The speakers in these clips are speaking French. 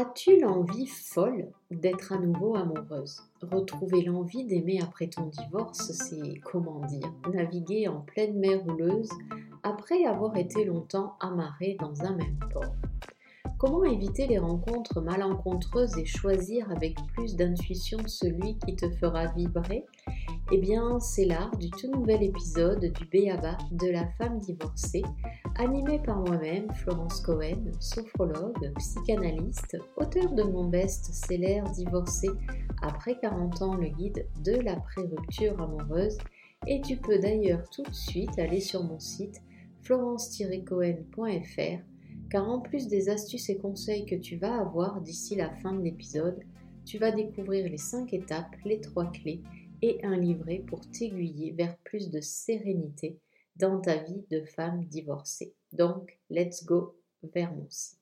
As-tu l'envie folle d'être à nouveau amoureuse? Retrouver l'envie d'aimer après ton divorce, c'est comment dire? Naviguer en pleine mer houleuse après avoir été longtemps amarré dans un même port. Comment éviter les rencontres malencontreuses et choisir avec plus d'intuition celui qui te fera vibrer? Eh bien, c'est l'art du tout nouvel épisode du Béaba de la femme divorcée, animé par moi-même, Florence Cohen, sophrologue, psychanalyste, auteur de mon best-seller Divorcé après 40 ans, le guide de la pré-rupture amoureuse. Et tu peux d'ailleurs tout de suite aller sur mon site florence-cohen.fr car en plus des astuces et conseils que tu vas avoir d'ici la fin de l'épisode, tu vas découvrir les 5 étapes, les 3 clés et un livret pour t'aiguiller vers plus de sérénité dans ta vie de femme divorcée. Donc, let's go vers mon site.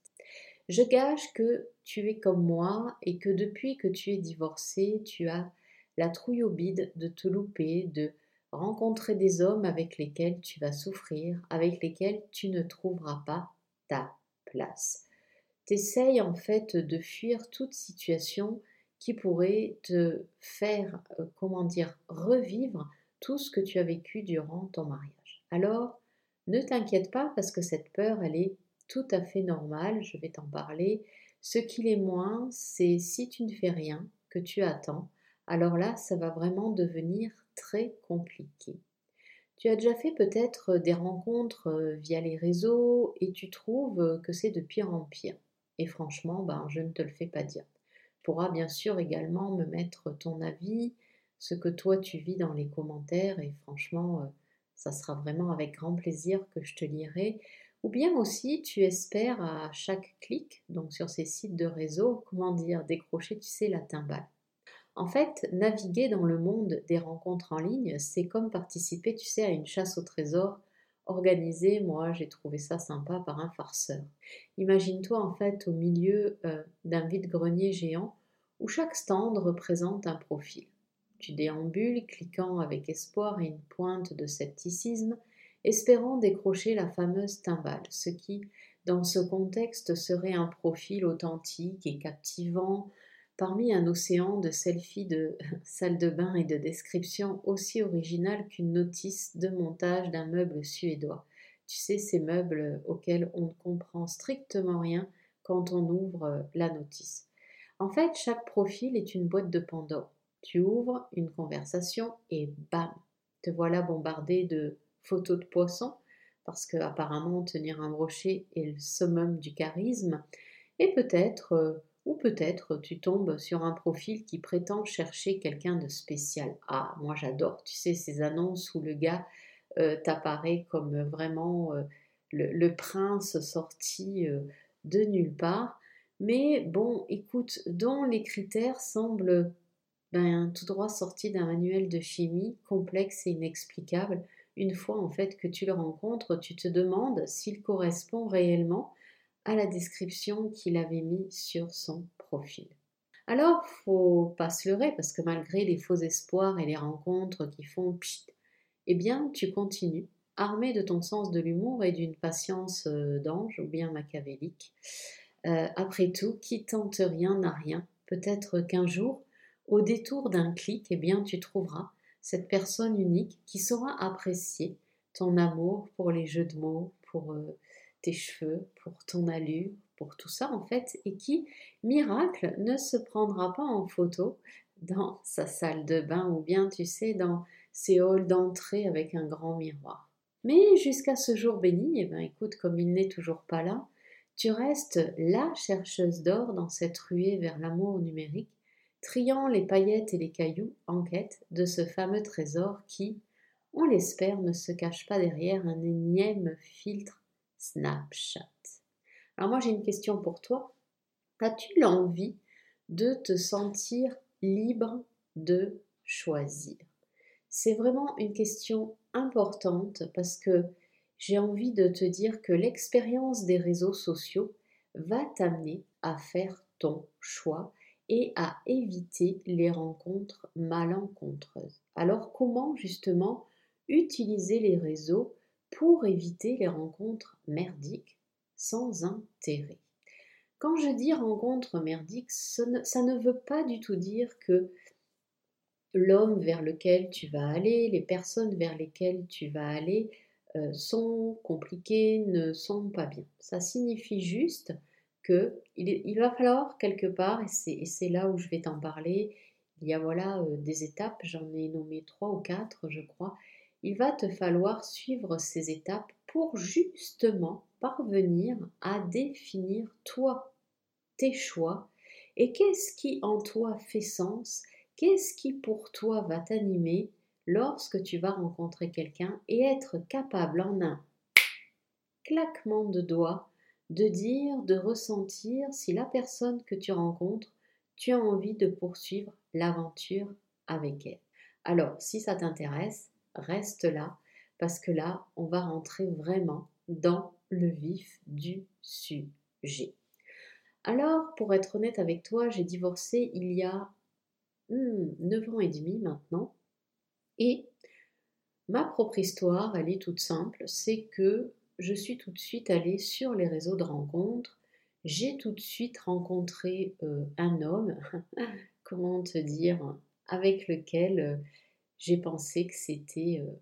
Je gage que tu es comme moi et que depuis que tu es divorcée, tu as la trouille au bide de te louper, de rencontrer des hommes avec lesquels tu vas souffrir, avec lesquels tu ne trouveras pas ta place. T'essayes en fait de fuir toute situation qui pourrait te faire, euh, comment dire, revivre tout ce que tu as vécu durant ton mariage. Alors, ne t'inquiète pas parce que cette peur, elle est tout à fait normale, je vais t'en parler. Ce qu'il est moins, c'est si tu ne fais rien, que tu attends, alors là, ça va vraiment devenir très compliqué. Tu as déjà fait peut-être des rencontres euh, via les réseaux et tu trouves que c'est de pire en pire. Et franchement, ben, je ne te le fais pas dire pourras bien sûr également me mettre ton avis, ce que toi tu vis dans les commentaires et franchement, euh, ça sera vraiment avec grand plaisir que je te lirai. Ou bien aussi, tu espères à chaque clic, donc sur ces sites de réseau, comment dire, décrocher, tu sais, la timbale. En fait, naviguer dans le monde des rencontres en ligne, c'est comme participer, tu sais, à une chasse au trésor organisée, moi j'ai trouvé ça sympa, par un farceur. Imagine-toi en fait au milieu euh, d'un vide-grenier géant où chaque stand représente un profil. Tu déambules, cliquant avec espoir et une pointe de scepticisme, espérant décrocher la fameuse timbale, ce qui, dans ce contexte, serait un profil authentique et captivant, parmi un océan de selfies de salle de bain et de descriptions aussi originales qu'une notice de montage d'un meuble suédois. Tu sais, ces meubles auxquels on ne comprend strictement rien quand on ouvre la notice. En fait, chaque profil est une boîte de Pandore. Tu ouvres une conversation et bam, te voilà bombardé de photos de poissons, parce que apparemment tenir un brochet est le summum du charisme, et peut-être euh, ou peut-être tu tombes sur un profil qui prétend chercher quelqu'un de spécial. Ah, moi j'adore, tu sais, ces annonces où le gars euh, t'apparaît comme vraiment euh, le, prince sorti de nulle part. Mais bon, écoute, dont les critères semblent ben, tout droit sortis d'un manuel de chimie, complexe et inexplicable. Une fois en fait que tu le rencontres, tu te demandes s'il correspond réellement à la description qu'il avait mis sur son profil. Alors, faut pas se leurrer parce que malgré les faux espoirs et les rencontres qui font pchit, eh bien, tu continues, armé de ton sens de l'humour et d'une patience euh, d'ange ou bien machiavélique. Euh, après tout, qui tente rien n'a rien. Peut-être qu'un jour, au détour d'un clic, eh bien, tu trouveras cette personne unique qui saura apprécier ton amour pour les jeux de mots, pour euh, tes cheveux, pour ton allure, pour tout ça en fait, et qui, miracle, ne se prendra pas en photo dans sa salle de bain ou bien, tu sais, dans ses halls d'entrée avec un grand miroir. Mais jusqu'à ce jour béni, eh ben, écoute, comme il n'est toujours pas là, tu restes la chercheuse d'or dans cette ruée vers l'amour numérique, triant les paillettes et les cailloux en quête de ce fameux trésor qui, on l'espère, ne se cache pas derrière un énième filtre Snapchat. Alors moi j'ai une question pour toi. As-tu l'envie de te sentir libre de choisir? C'est vraiment une question importante parce que j'ai envie de te dire que l'expérience des réseaux sociaux va t'amener à faire ton choix et à éviter les rencontres malencontreuses. Alors comment justement utiliser les réseaux pour éviter les rencontres merdiques sans intérêt? Quand je dis rencontre merdique, ça ne, veut pas du tout dire que l'homme vers lequel tu vas aller, les personnes vers lesquelles tu vas aller euh, sont compliquées, ne sont pas bien. Ça signifie juste il, va falloir quelque part, et c'est là où je vais t'en parler, il y a voilà euh, des étapes, j'en ai nommé trois ou quatre, je crois. Il va te falloir suivre ces étapes pour justement parvenir à définir toi, tes choix, et qu'est-ce qui en toi fait sens, qu'est-ce qui pour toi va t'animer lorsque tu vas rencontrer quelqu'un et être capable en un claquement de doigts de dire, de ressentir si la personne que tu rencontres, tu as envie de poursuivre l'aventure avec elle. Alors, si ça t'intéresse, reste là, parce que là, on va rentrer vraiment dans le vif du sujet. Alors, pour être honnête avec toi, j'ai divorcé il y a 9 hmm, ans et demi maintenant. Et ma propre histoire, elle est toute simple, c'est que je suis tout de suite allée sur les réseaux de rencontres. J'ai tout de suite rencontré euh, un homme, comment te dire, avec lequel euh, j'ai pensé que c'était euh,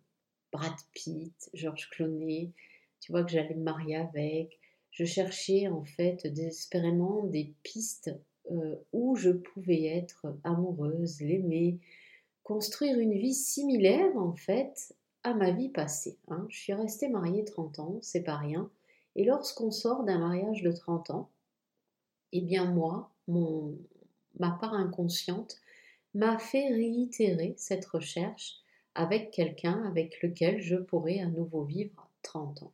Brad Pitt, Georges Clooney, tu vois que j'allais me marier avec. Je cherchais en fait désespérément des pistes où je pouvais être amoureuse, l'aimer, construire une vie similaire en fait ma vie passée. Hein. Je suis restée mariée 30 ans, c'est pas rien. Et lorsqu'on sort d'un mariage de 30 ans, eh bien moi, mon, ma part inconsciente m'a fait réitérer cette recherche avec quelqu'un avec lequel je pourrais à nouveau vivre 30 ans.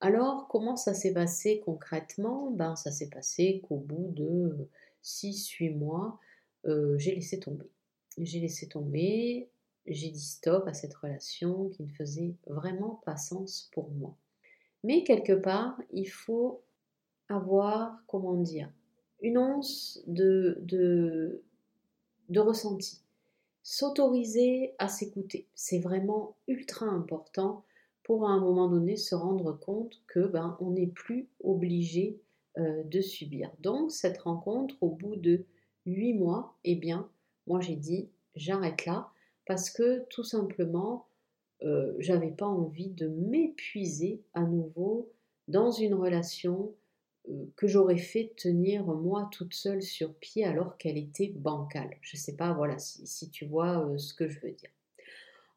Alors, comment ça s'est passé concrètement? Ben, ça s'est passé qu'au bout de 6-8 mois, euh, j'ai laissé tomber. J'ai laissé tomber, j'ai dit stop à cette relation qui ne faisait vraiment pas sens pour moi. Mais quelque part, il faut avoir, comment dire, une once de, de, de ressenti. S'autoriser à s'écouter, c'est vraiment ultra important pour à un moment donné se rendre compte que ben, on n'est plus obligé euh, de subir. Donc cette rencontre, au bout de huit mois, eh bien, moi j'ai dit j'arrête là parce que tout simplement, euh, j'avais pas envie de m'épuiser à nouveau dans une relation euh, que j'aurais fait tenir moi toute seule sur pied alors qu'elle était bancale. Je ne sais pas, voilà, si, tu vois euh, ce que je veux dire.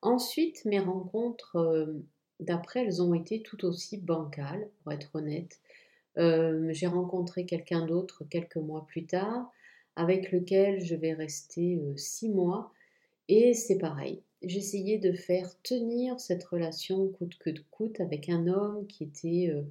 Ensuite, mes rencontres d'après, elles ont été tout aussi bancales, pour être honnête. J'ai rencontré quelqu'un d'autre quelques mois plus tard, avec lequel je vais rester six mois et c'est pareil, j'essayais de faire tenir cette relation coûte que coûte avec un homme qui était, euh,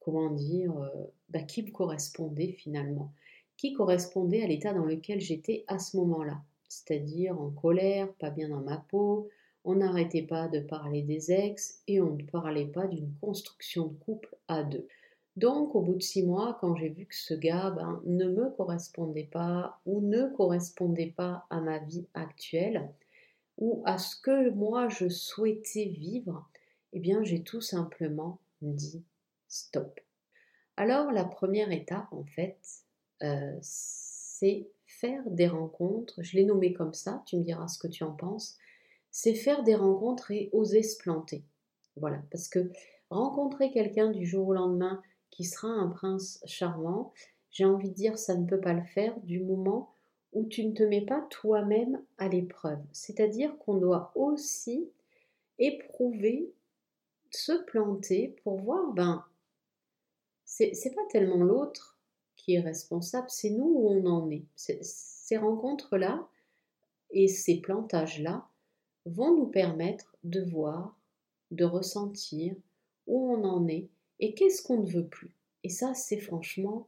comment dire, euh, bah, qui me correspondait finalement, qui correspondait à l'état dans lequel j'étais à ce moment-là, c'est-à-dire en colère, pas bien dans ma peau, on n'arrêtait pas de parler des ex et on ne parlait pas d'une construction de couple à deux. Donc, au bout de six mois, quand j'ai vu que ce gars ben, ne me correspondait pas ou ne correspondait pas à ma vie actuelle ou à ce que moi je souhaitais vivre, eh bien, j'ai tout simplement dit stop. Alors, la première étape, en fait, euh, c'est faire des rencontres. Je l'ai nommé comme ça, tu me diras ce que tu en penses. C'est faire des rencontres et oser se planter. Voilà, parce que rencontrer quelqu'un du jour au lendemain, qui sera un prince charmant, j'ai envie de dire ça ne peut pas le faire du moment où tu ne te mets pas toi-même à l'épreuve. C'est-à-dire qu'on doit aussi éprouver, se planter pour voir, ben, c'est pas tellement l'autre qui est responsable, c'est nous où on en est. Ces rencontres-là et ces plantages-là vont nous permettre de voir, de ressentir où on en est et qu'est-ce qu'on ne veut plus? Et ça, c'est franchement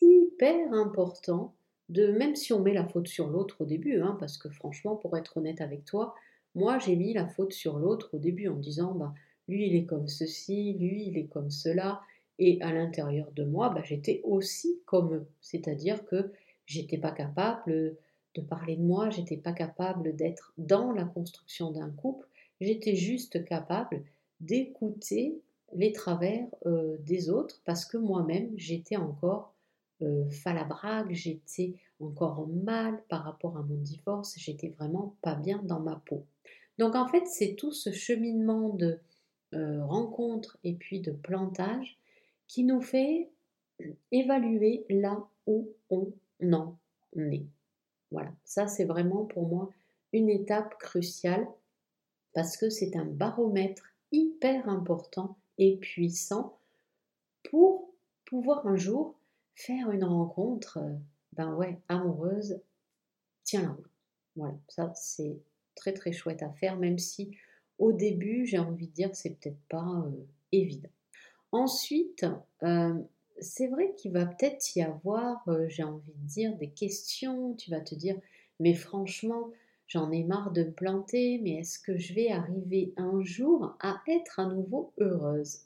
hyper important de, même si on met la faute sur l'autre au début, hein, parce que franchement, pour être honnête avec toi, moi j'ai mis la faute sur l'autre au début en disant, bah, lui il est comme ceci, lui il est comme cela, et à l'intérieur de moi, bah, j'étais aussi comme eux, c'est-à-dire que j'étais pas capable de parler de moi, j'étais pas capable d'être dans la construction d'un couple, j'étais juste capable d'écouter les travers euh, des autres parce que moi-même j'étais encore euh, j'étais encore mal par rapport à mon divorce, j'étais vraiment pas bien dans ma peau. Donc en fait, c'est tout ce cheminement de euh, rencontre et puis de plantage qui nous fait évaluer là où on en est. Voilà, ça c'est vraiment pour moi une étape cruciale parce que c'est un baromètre hyper important et puissant pour pouvoir un jour faire une rencontre, euh, ben ouais, amoureuse, tiens la. Voilà, ça c'est très très chouette à faire, même si au début, j'ai envie de dire c'est peut-être pas euh, évident. Ensuite, euh, c'est vrai qu'il va peut-être y avoir, j'ai envie de dire, des questions. Tu vas te dire, mais franchement, j'en ai marre de me planter, mais est-ce que je vais arriver un jour à être à nouveau heureuse?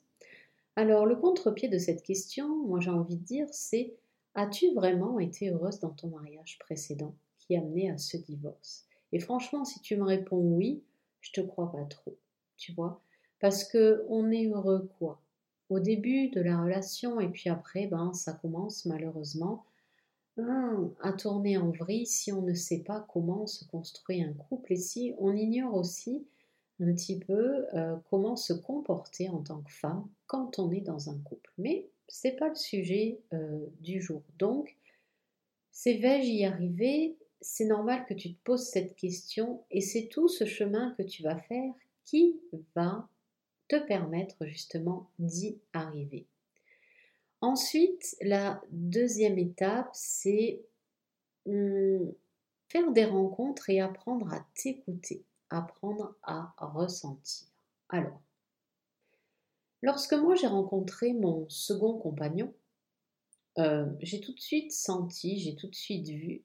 Alors, le contre-pied de cette question, moi j'ai envie de dire, c'est As-tu vraiment été heureuse dans ton mariage précédent qui a mené à ce divorce? Et franchement, si tu me réponds oui, je te crois pas trop, tu vois? Parce que on est heureux quoi? Au début de la relation et puis après, ben ça commence malheureusement hein, à tourner en vrille si on ne sait pas comment se construit un couple et si on ignore aussi un petit peu euh, comment se comporter en tant que femme quand on est dans un couple. Mais c'est pas le sujet euh, du jour. Donc, c'est vais-je y arriver? C'est normal que tu te poses cette question et c'est tout ce chemin que tu vas faire qui va te permettre justement d'y arriver. Ensuite, la deuxième étape, c'est hum, faire des rencontres et apprendre à t'écouter, apprendre à ressentir. Alors, Lorsque moi j'ai rencontré mon second compagnon, euh, j'ai tout de suite senti, j'ai tout de suite vu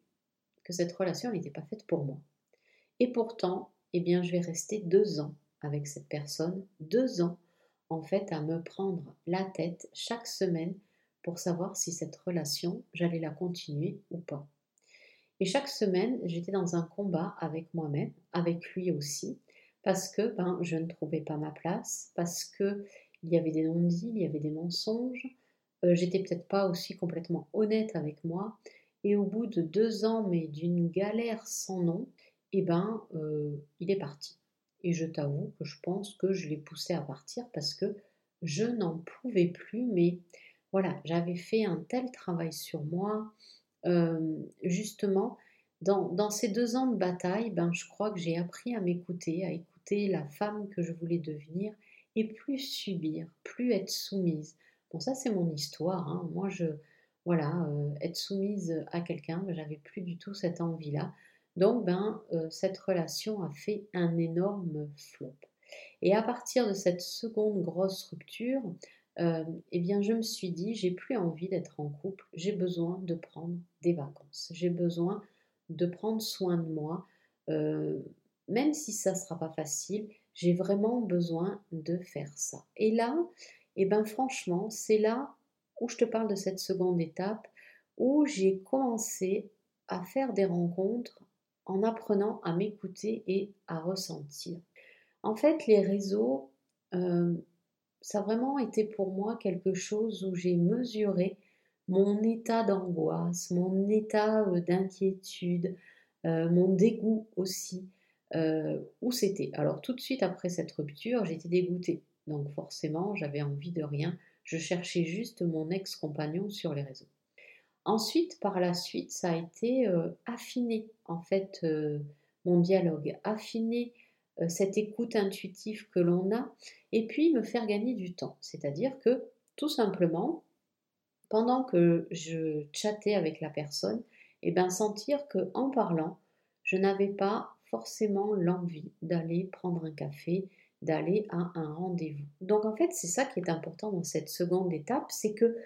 que cette relation n'était pas faite pour moi. Et pourtant, eh bien, je vais rester deux ans avec cette personne, deux ans en fait à me prendre la tête chaque semaine pour savoir si cette relation, j'allais la continuer ou pas. Et chaque semaine, j'étais dans un combat avec moi-même, avec lui aussi, parce que ben, je ne trouvais pas ma place, parce que il y avait des non-dits, il y avait des mensonges. Euh, j'étais peut-être pas aussi complètement honnête avec moi. Et au bout de deux ans, mais d'une galère sans nom, eh ben, euh, il est parti. Et je t'avoue que je pense que je l'ai poussé à partir parce que je n'en pouvais plus. Mais voilà, j'avais fait un tel travail sur moi. Euh, justement, dans, ces deux ans de bataille, ben, je crois que j'ai appris à m'écouter, à écouter la femme que je voulais devenir et plus subir, plus être soumise. Bon, ça c'est mon histoire. Hein. Moi, je, voilà, euh, être soumise à quelqu'un, ben, j'avais plus du tout cette envie-là. Donc, ben, euh, cette relation a fait un énorme flop. Et à partir de cette seconde grosse rupture, euh, eh bien, je me suis dit, j'ai plus envie d'être en couple, j'ai besoin de prendre des vacances, j'ai besoin de prendre soin de moi, même si ça ne sera pas facile, j'ai vraiment besoin de faire ça. Et là, eh ben franchement, c'est là où je te parle de cette seconde étape, où j'ai commencé à faire des rencontres en apprenant à m'écouter et à ressentir. En fait, les réseaux, euh, ça a vraiment été pour moi quelque chose où j'ai mesuré mon état d'angoisse, mon état euh, d'inquiétude, euh, mon dégoût aussi. Euh, où c'était. Alors tout de suite après cette rupture, j'étais dégoûtée. Donc forcément, j'avais envie de rien. Je cherchais juste mon ex-compagnon sur les réseaux. Ensuite, par la suite, ça a été affiner en fait mon dialogue, affiner cette écoute intuitive que l'on a, et puis me faire gagner du temps. C'est-à-dire que tout simplement, pendant que je chattais avec la personne, et eh bien sentir que en parlant, je n'avais pas forcément l'envie d'aller prendre un café, d'aller à un rendez-vous. Donc en fait, c'est ça qui est important dans cette seconde étape, c'est que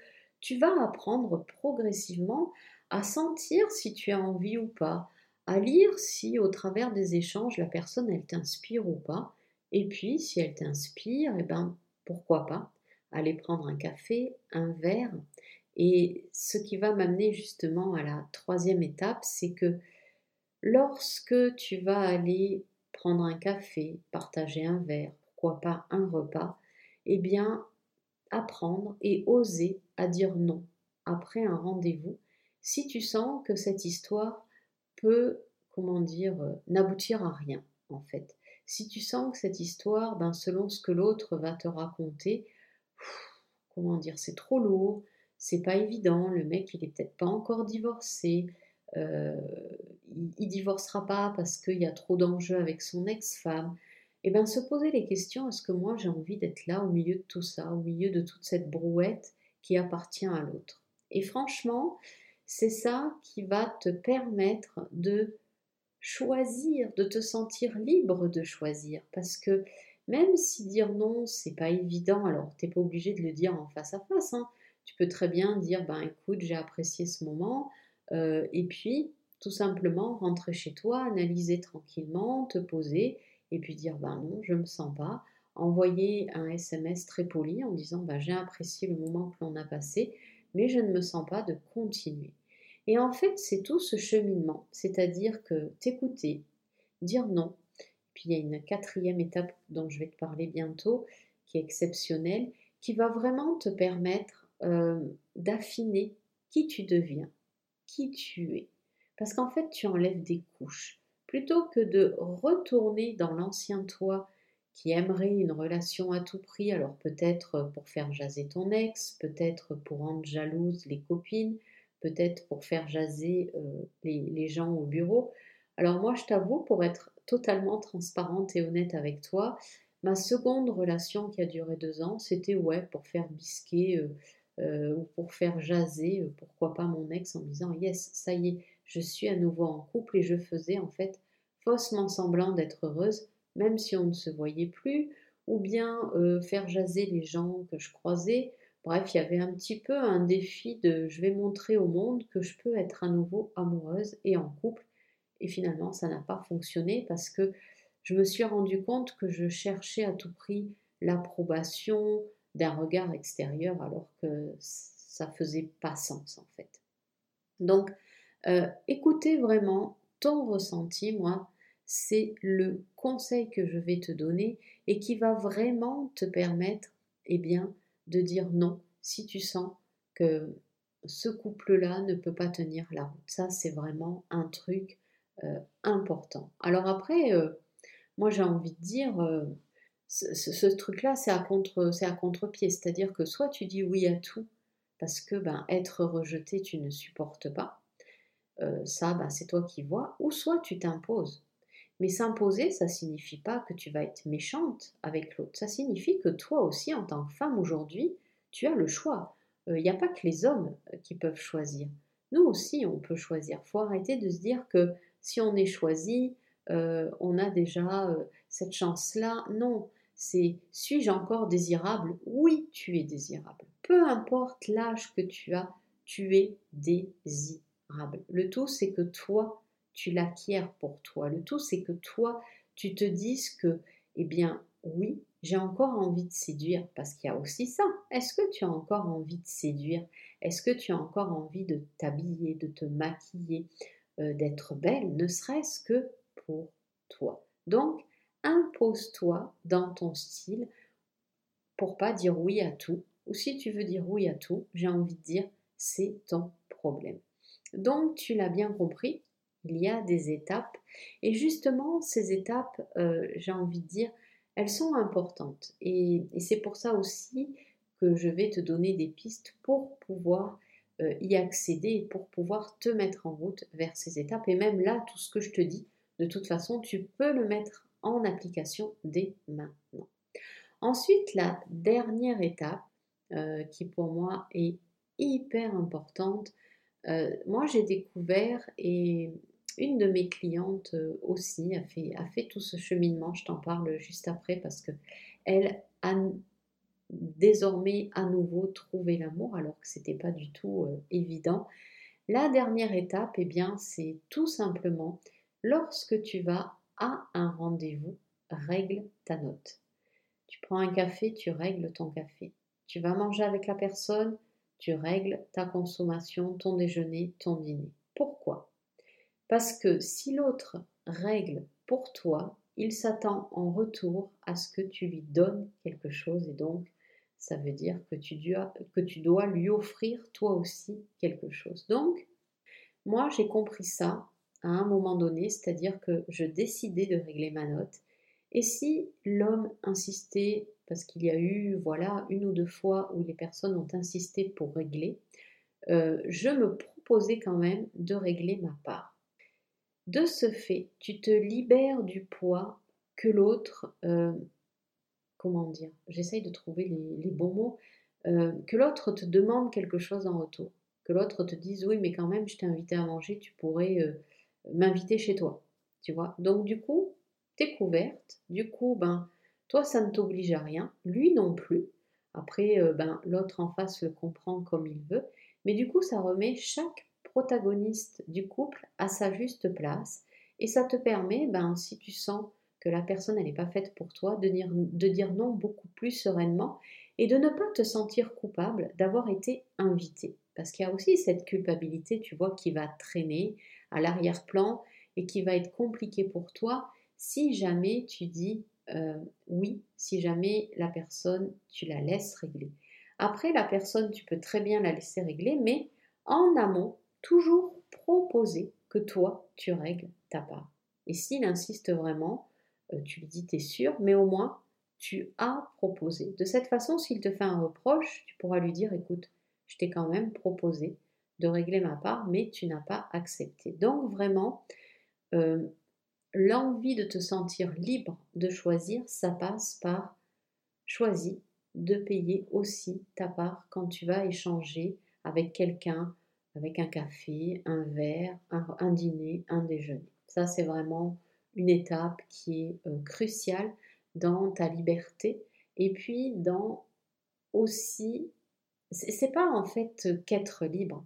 tu vas apprendre progressivement à sentir si tu as envie ou pas, à lire si au travers des échanges la personne elle t'inspire ou pas, et puis si elle t'inspire, eh ben pourquoi pas aller prendre un café, un verre. Et ce qui va m'amener justement à la troisième étape, c'est que Lorsque tu vas aller prendre un café, partager un verre, pourquoi pas un repas, eh bien, apprendre et oser à dire non. après un rendez-vous si tu sens que cette histoire peut, comment dire, euh, n'aboutir à rien en fait. Si tu sens que cette histoire, ben, selon ce que l'autre va te raconter, comment dire, c'est trop lourd, c'est pas évident, le mec il est peut-être pas encore divorcé, euh, il, divorcera pas parce qu'il y a trop d'enjeux avec son ex-femme. Et eh bien se poser les questions, est-ce que moi j'ai envie d'être là au milieu de tout ça, au milieu de toute cette brouette qui appartient à l'autre? Et franchement, c'est ça qui va te permettre de choisir, de te sentir libre de choisir. Parce que même si dire non, c'est pas évident, alors t'es pas obligé de le dire en face à face. Hein. Tu peux très bien dire, ben écoute, j'ai apprécié ce moment, euh, et puis tout simplement rentrer chez toi, analyser tranquillement, te poser, et puis dire, ben non, je me sens pas. Envoyer un SMS très poli en disant, ben j'ai apprécié le moment que l'on a passé, mais je ne me sens pas de continuer. Et en fait, c'est tout ce cheminement, c'est-à-dire que t'écouter, dire non, puis il y a une quatrième étape dont je vais te parler bientôt, qui est exceptionnelle, qui va vraiment te permettre euh, d'affiner qui tu deviens, qui tu es. Parce qu'en fait, tu enlèves des couches. Plutôt que de retourner dans l'ancien toi qui aimerait une relation à tout prix, alors peut-être pour faire jaser ton ex, peut-être pour rendre jalouse les copines, peut-être pour faire jaser euh, les, gens au bureau. Alors moi, je t'avoue, pour être totalement transparente et honnête avec toi, ma seconde relation qui a duré deux ans, c'était ouais, pour faire bisquer euh, euh, ou pour faire jaser, pourquoi pas mon ex en disant yes, ça y est, je suis à nouveau en couple et je faisais en fait faussement semblant d'être heureuse, même si on ne se voyait plus, ou bien faire jaser les gens que je croisais, Bref, il y avait un petit peu un défi de je vais montrer au monde que je peux être à nouveau amoureuse et en couple. Et finalement, ça n'a pas fonctionné parce que je me suis rendu compte que je cherchais à tout prix l'approbation d'un regard extérieur alors que ça faisait pas sens en fait. Donc, euh, écoutez vraiment ton ressenti, moi, c'est le conseil que je vais te donner et qui va vraiment te permettre, eh bien, de dire non si tu sens que ce couple-là ne peut pas tenir la route. Ça, c'est vraiment un truc euh, important. Alors après, euh, moi j'ai envie de dire, euh, ce, truc-là, c'est à contre, contre-pied. C'est-à-dire que soit tu dis oui à tout parce que ben, être rejeté, tu ne supportes pas. ça, ben, c'est toi qui vois. Ou soit tu t'imposes. Mais s'imposer, ça signifie pas que tu vas être méchante avec l'autre. Ça signifie que toi aussi, en tant que femme aujourd'hui, tu as le choix. Il euh, n'y a pas que les hommes euh, qui peuvent choisir. Nous aussi, on peut choisir. Faut arrêter de se dire que si on est choisi, euh, on a déjà cette chance-là. Non, c'est suis-je encore désirable? Oui, tu es désirable. Peu importe l'âge que tu as, tu es désirable. Le tout, c'est que toi, tu l'acquiers pour toi. Le tout, c'est que toi, tu te dises que, eh bien, oui, j'ai encore envie de séduire, parce qu'il y a aussi ça. Est-ce que tu as encore envie de séduire? Est-ce que tu as encore envie de t'habiller, de te maquiller, euh, d'être belle, ne serait-ce que pour toi? Donc, impose-toi dans ton style pour pas dire oui à tout. Ou si tu veux dire oui à tout, j'ai envie de dire c'est ton problème. Donc, tu l'as bien compris, il y a des étapes. Et justement, ces étapes, euh, j'ai envie de dire, elles sont importantes. Et, c'est pour ça aussi que je vais te donner des pistes pour pouvoir euh, y accéder pour pouvoir te mettre en route vers ces étapes. Et même là, tout ce que je te dis, de toute façon, tu peux le mettre en application dès maintenant. Ensuite, la dernière étape, euh, qui pour moi est hyper importante, moi j'ai découvert et une de mes clientes euh, aussi a fait, tout ce cheminement, je t'en parle juste après parce que elle a désormais à nouveau trouvé l'amour alors que c'était pas du tout euh, évident. La dernière étape, eh bien, c'est tout simplement lorsque tu vas à un rendez-vous, règle ta note. Tu prends un café, tu règles ton café. Tu vas manger avec la personne, tu règles ta consommation, ton déjeuner, ton dîner. Pourquoi? Parce que si l'autre règle pour toi, il s'attend en retour à ce que tu lui donnes quelque chose et donc ça veut dire que tu, dois, lui offrir toi aussi quelque chose. Donc, moi, j'ai compris ça à un moment donné, c'est-à-dire que je décidais de régler ma note. Et si l'homme insistait, parce qu'il y a eu, voilà, une ou deux fois où les personnes ont insisté pour régler, euh, je me proposais quand même de régler ma part. De ce fait, tu te libères du poids que l'autre, euh, comment dire, j'essaye de trouver les, bons mots, euh, que l'autre te demande quelque chose en retour, que l'autre te dise oui, mais quand même, je t'ai invité à manger, tu pourrais euh, m'inviter chez toi, tu vois? Donc du coup, t'es couverte, du coup, ben, toi, ça ne t'oblige à rien, lui non plus. Après, ben, l'autre en face le comprend comme il veut, mais du coup, ça remet chaque protagoniste du couple à sa juste place et ça te permet, ben, si tu sens que la personne n'est pas faite pour toi, de dire, non beaucoup plus sereinement et de ne pas te sentir coupable d'avoir été invité. Parce qu'il y a aussi cette culpabilité, tu vois, qui va traîner à l'arrière-plan et qui va être compliqué pour toi si jamais tu dis euh, oui, si jamais la personne, tu la laisses régler. Après, la personne, tu peux très bien la laisser régler, mais en amont, toujours proposer que toi, tu règles ta part. Et s'il insiste vraiment, euh, tu lui dis, t'es sûr, mais au moins, tu as proposé. De cette façon, s'il te fait un reproche, tu pourras lui dire, écoute, je t'ai quand même proposé de régler ma part, mais tu n'as pas accepté. Donc vraiment, euh, l'envie de te sentir libre de choisir, ça passe par choisir de payer aussi ta part quand tu vas échanger avec quelqu'un avec un café, un verre, un, dîner, un déjeuner. Ça, c'est vraiment une étape qui est euh, cruciale dans ta liberté et puis dans aussi, c'est pas en fait qu'être libre,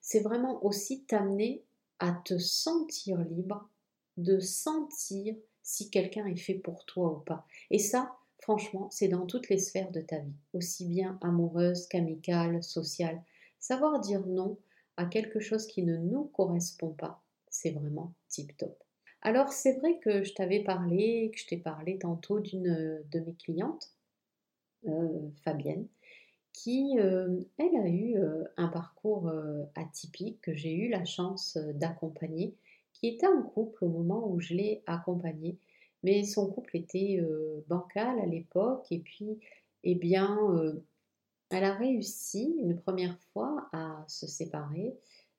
c'est vraiment aussi t'amener à te sentir libre, de sentir si quelqu'un est fait pour toi ou pas. Et ça, franchement, c'est dans toutes les sphères de ta vie, aussi bien amoureuse qu'amicale, sociale. Savoir dire non, à quelque chose qui ne nous correspond pas, c'est vraiment tip top. Alors c'est vrai que je t'avais parlé, que je t'ai parlé tantôt d'une de mes clientes, euh, Fabienne, qui, euh, elle a eu euh, un parcours atypique que j'ai eu la chance d'accompagner, qui était en couple au moment où je l'ai accompagnée, mais son couple était bancal à l'époque, et puis, eh bien, elle a réussi une première fois à se séparer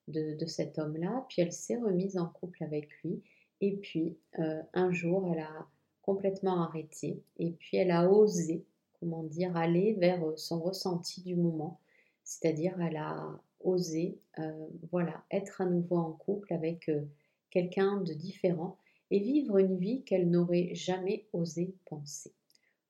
de, cet homme-là, puis elle s'est remise en couple avec lui, et puis euh, un jour elle a complètement arrêté, et puis elle a osé, comment dire, aller vers euh, son ressenti du moment, c'est-à-dire elle a osé, euh, voilà, être à nouveau en couple avec quelqu'un de différent et vivre une vie qu'elle n'aurait jamais osé penser.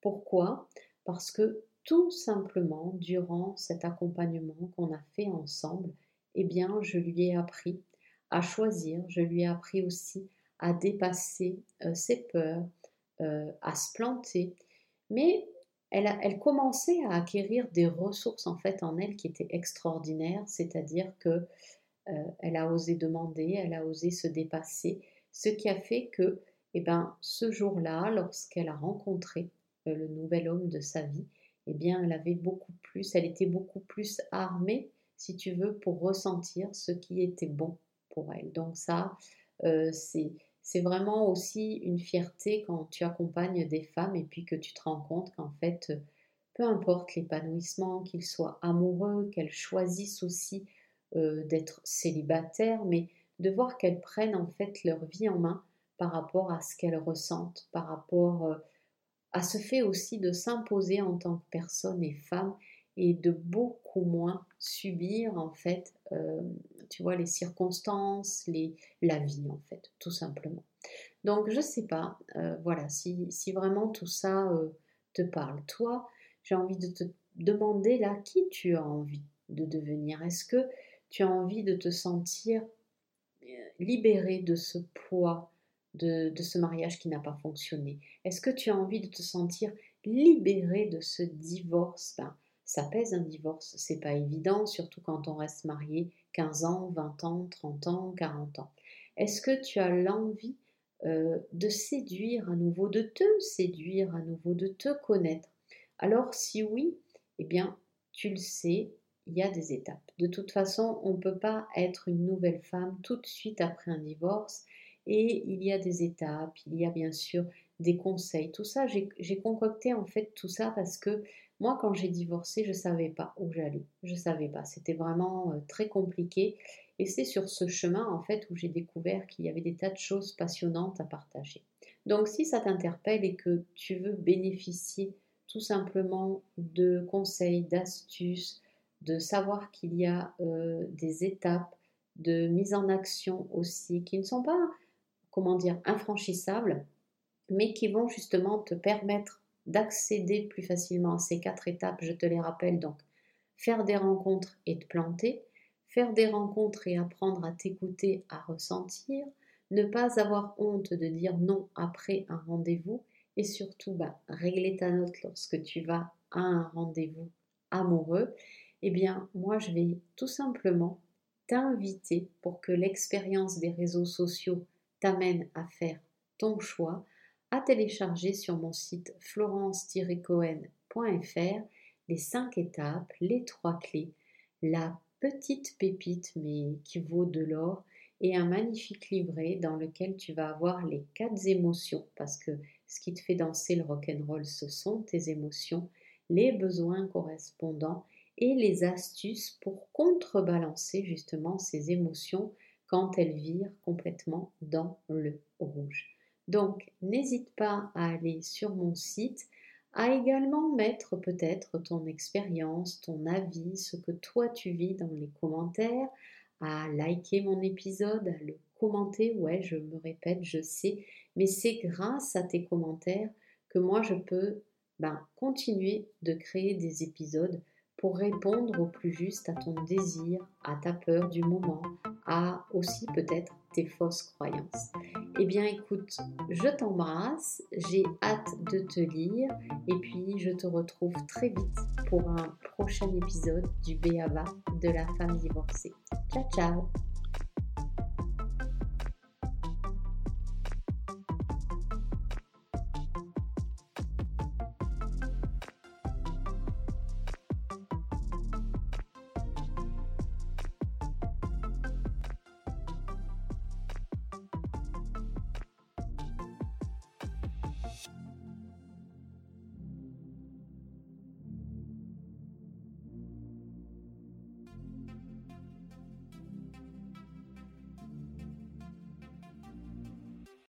Pourquoi? Parce que tout simplement, durant cet accompagnement qu'on a fait ensemble, eh bien, je lui ai appris à choisir, je lui ai appris aussi à dépasser euh, ses peurs, euh, à se planter. Mais elle, a, elle commençait à acquérir des ressources en fait en elle qui étaient extraordinaires, c'est-à-dire que euh, elle a osé demander, elle a osé se dépasser, ce qui a fait que, eh ben, ce jour-là, lorsqu'elle a rencontré le nouvel homme de sa vie, eh bien, elle avait beaucoup plus, elle était beaucoup plus armée, si tu veux, pour ressentir ce qui était bon pour elle. Donc ça, euh, c'est vraiment aussi une fierté quand tu accompagnes des femmes et puis que tu te rends compte qu'en fait, peu importe l'épanouissement, qu'ils soient amoureux, qu'elles choisissent aussi euh, d'être célibataires, mais de voir qu'elles prennent en fait leur vie en main par rapport à ce qu'elles ressentent, par rapport euh, à ce fait aussi de s'imposer en tant que personne et femme et de beaucoup moins subir en fait, euh, tu vois, les circonstances, les, la vie en fait, tout simplement. Donc je sais pas, euh, voilà, si, si, vraiment tout ça euh, te parle, toi, j'ai envie de te demander là qui tu as envie de devenir? Est-ce que tu as envie de te sentir libéré de ce poids de, ce mariage qui n'a pas fonctionné Est-ce que tu as envie de te sentir libéré de ce divorce? Ben, Ça pèse un divorce, c'est pas évident, surtout quand on reste marié 15 ans, 20 ans, 30 ans, 40 ans. Est-ce que tu as l'envie euh, de séduire à nouveau, de te séduire à nouveau, de te connaître? Alors si oui, eh bien, tu le sais, il y a des étapes. De toute façon, on ne peut pas être une nouvelle femme tout de suite après un divorce. Et il y a des étapes, il y a bien sûr des conseils. Tout ça, j'ai concocté en fait tout ça parce que moi, quand j'ai divorcé, je ne savais pas où j'allais. Je ne savais pas. C'était vraiment euh, très compliqué. Et c'est sur ce chemin, en fait, où j'ai découvert qu'il y avait des tas de choses passionnantes à partager. Donc, si ça t'interpelle et que tu veux bénéficier tout simplement de conseils, d'astuces, de savoir qu'il y a euh, des étapes de mise en action aussi qui ne sont pas, comment dire, infranchissables, mais qui vont justement te permettre d'accéder plus facilement à ces quatre étapes. Je te les rappelle donc, faire des rencontres et te planter, faire des rencontres et apprendre à t'écouter, à ressentir, ne pas avoir honte de dire non après un rendez-vous et surtout bah, régler ta note lorsque tu vas à un rendez-vous amoureux, eh bien moi je vais tout simplement t'inviter pour que l'expérience des réseaux sociaux t'amène à faire ton choix, à télécharger sur mon site florence-cohen.fr les cinq étapes, les trois clés, la petite pépite mais qui vaut de l'or et un magnifique livret dans lequel tu vas avoir les quatre émotions parce que ce qui te fait danser le rock'n'roll ce sont tes émotions, les besoins correspondants et les astuces pour contrebalancer justement ces émotions quand elles virent complètement dans le rouge. Donc n'hésite pas à aller sur mon site à également mettre peut-être ton expérience, ton avis, ce que toi tu vis dans les commentaires, à liker mon épisode, à le commenter. Ouais, je me répète, je sais, mais c'est grâce à tes commentaires que moi je peux ben, continuer de créer des épisodes pour répondre au plus juste à ton désir, à ta peur du moment, à aussi peut-être tes fausses croyances. Eh bien écoute, je t'embrasse, j'ai hâte de te lire et puis je te retrouve très vite pour un prochain épisode du Béaba de la femme divorcée. Ciao ciao